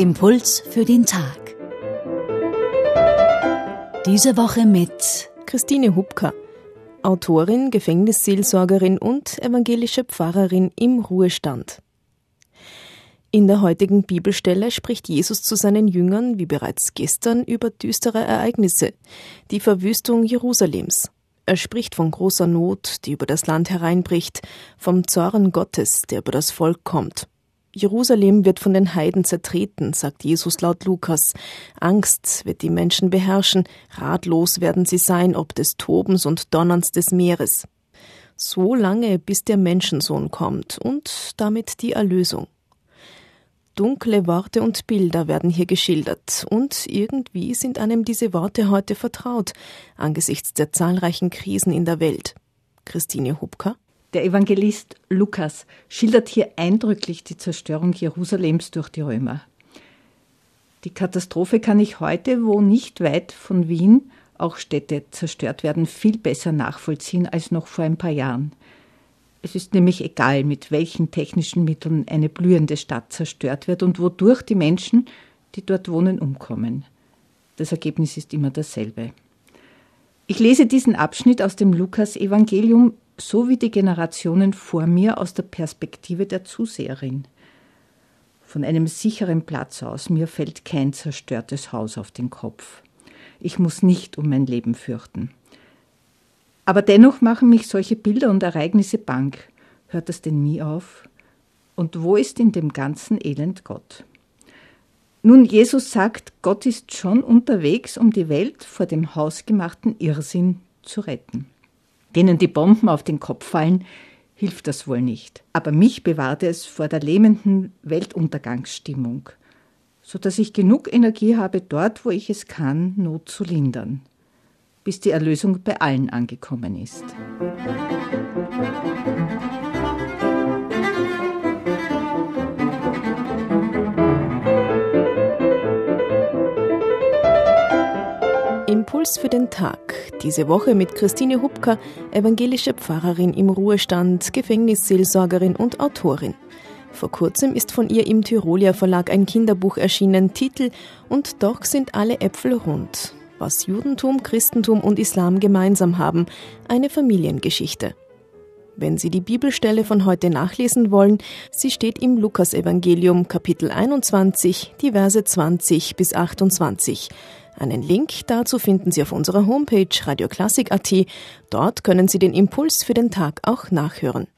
Impuls für den Tag. Diese Woche mit Christine Hubka, Autorin, Gefängnisseelsorgerin und evangelische Pfarrerin im Ruhestand. In der heutigen Bibelstelle spricht Jesus zu seinen Jüngern, wie bereits gestern, über düstere Ereignisse, die Verwüstung Jerusalems. Er spricht von großer Not, die über das Land hereinbricht, vom Zorn Gottes, der über das Volk kommt. Jerusalem wird von den Heiden zertreten, sagt Jesus laut Lukas. Angst wird die Menschen beherrschen, ratlos werden sie sein, ob des Tobens und Donnerns des Meeres. So lange, bis der Menschensohn kommt und damit die Erlösung. Dunkle Worte und Bilder werden hier geschildert, und irgendwie sind einem diese Worte heute vertraut, angesichts der zahlreichen Krisen in der Welt. Christine Hubka der Evangelist Lukas schildert hier eindrücklich die Zerstörung Jerusalems durch die Römer. Die Katastrophe kann ich heute, wo nicht weit von Wien auch Städte zerstört werden, viel besser nachvollziehen als noch vor ein paar Jahren. Es ist nämlich egal, mit welchen technischen Mitteln eine blühende Stadt zerstört wird und wodurch die Menschen, die dort wohnen, umkommen. Das Ergebnis ist immer dasselbe. Ich lese diesen Abschnitt aus dem Lukas-Evangelium so wie die Generationen vor mir aus der Perspektive der Zuseherin. Von einem sicheren Platz aus, mir fällt kein zerstörtes Haus auf den Kopf. Ich muss nicht um mein Leben fürchten. Aber dennoch machen mich solche Bilder und Ereignisse bang. Hört das denn nie auf? Und wo ist in dem ganzen Elend Gott? Nun, Jesus sagt, Gott ist schon unterwegs, um die Welt vor dem hausgemachten Irrsinn zu retten denen die Bomben auf den Kopf fallen, hilft das wohl nicht. Aber mich bewahrte es vor der lähmenden Weltuntergangsstimmung, so dass ich genug Energie habe, dort, wo ich es kann, Not zu lindern, bis die Erlösung bei allen angekommen ist. Impuls für den Tag. Diese Woche mit Christine Hubka, evangelische Pfarrerin im Ruhestand, Gefängnisseelsorgerin und Autorin. Vor kurzem ist von ihr im Tyrolia Verlag ein Kinderbuch erschienen, Titel Und doch sind alle Äpfel rund. Was Judentum, Christentum und Islam gemeinsam haben, eine Familiengeschichte. Wenn Sie die Bibelstelle von heute nachlesen wollen, sie steht im Lukasevangelium Kapitel 21, die Verse 20 bis 28. Einen Link dazu finden Sie auf unserer Homepage radioklassik.at. Dort können Sie den Impuls für den Tag auch nachhören.